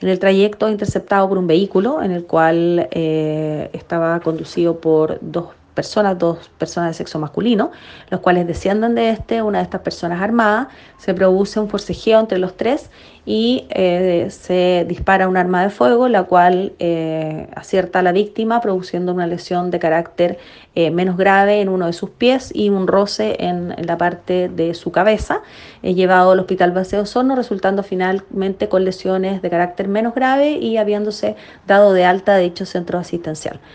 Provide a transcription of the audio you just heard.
En el trayecto interceptado por un vehículo en el cual eh, estaba conducido por dos personas, dos personas de sexo masculino, los cuales descienden de este, una de estas personas armadas, se produce un forcejeo entre los tres y eh, se dispara un arma de fuego, la cual eh, acierta a la víctima, produciendo una lesión de carácter eh, menos grave en uno de sus pies y un roce en, la parte de su cabeza, llevado al hospital Base Osorno, resultando finalmente con lesiones de carácter menos grave y habiéndose dado de alta de dicho centro asistencial.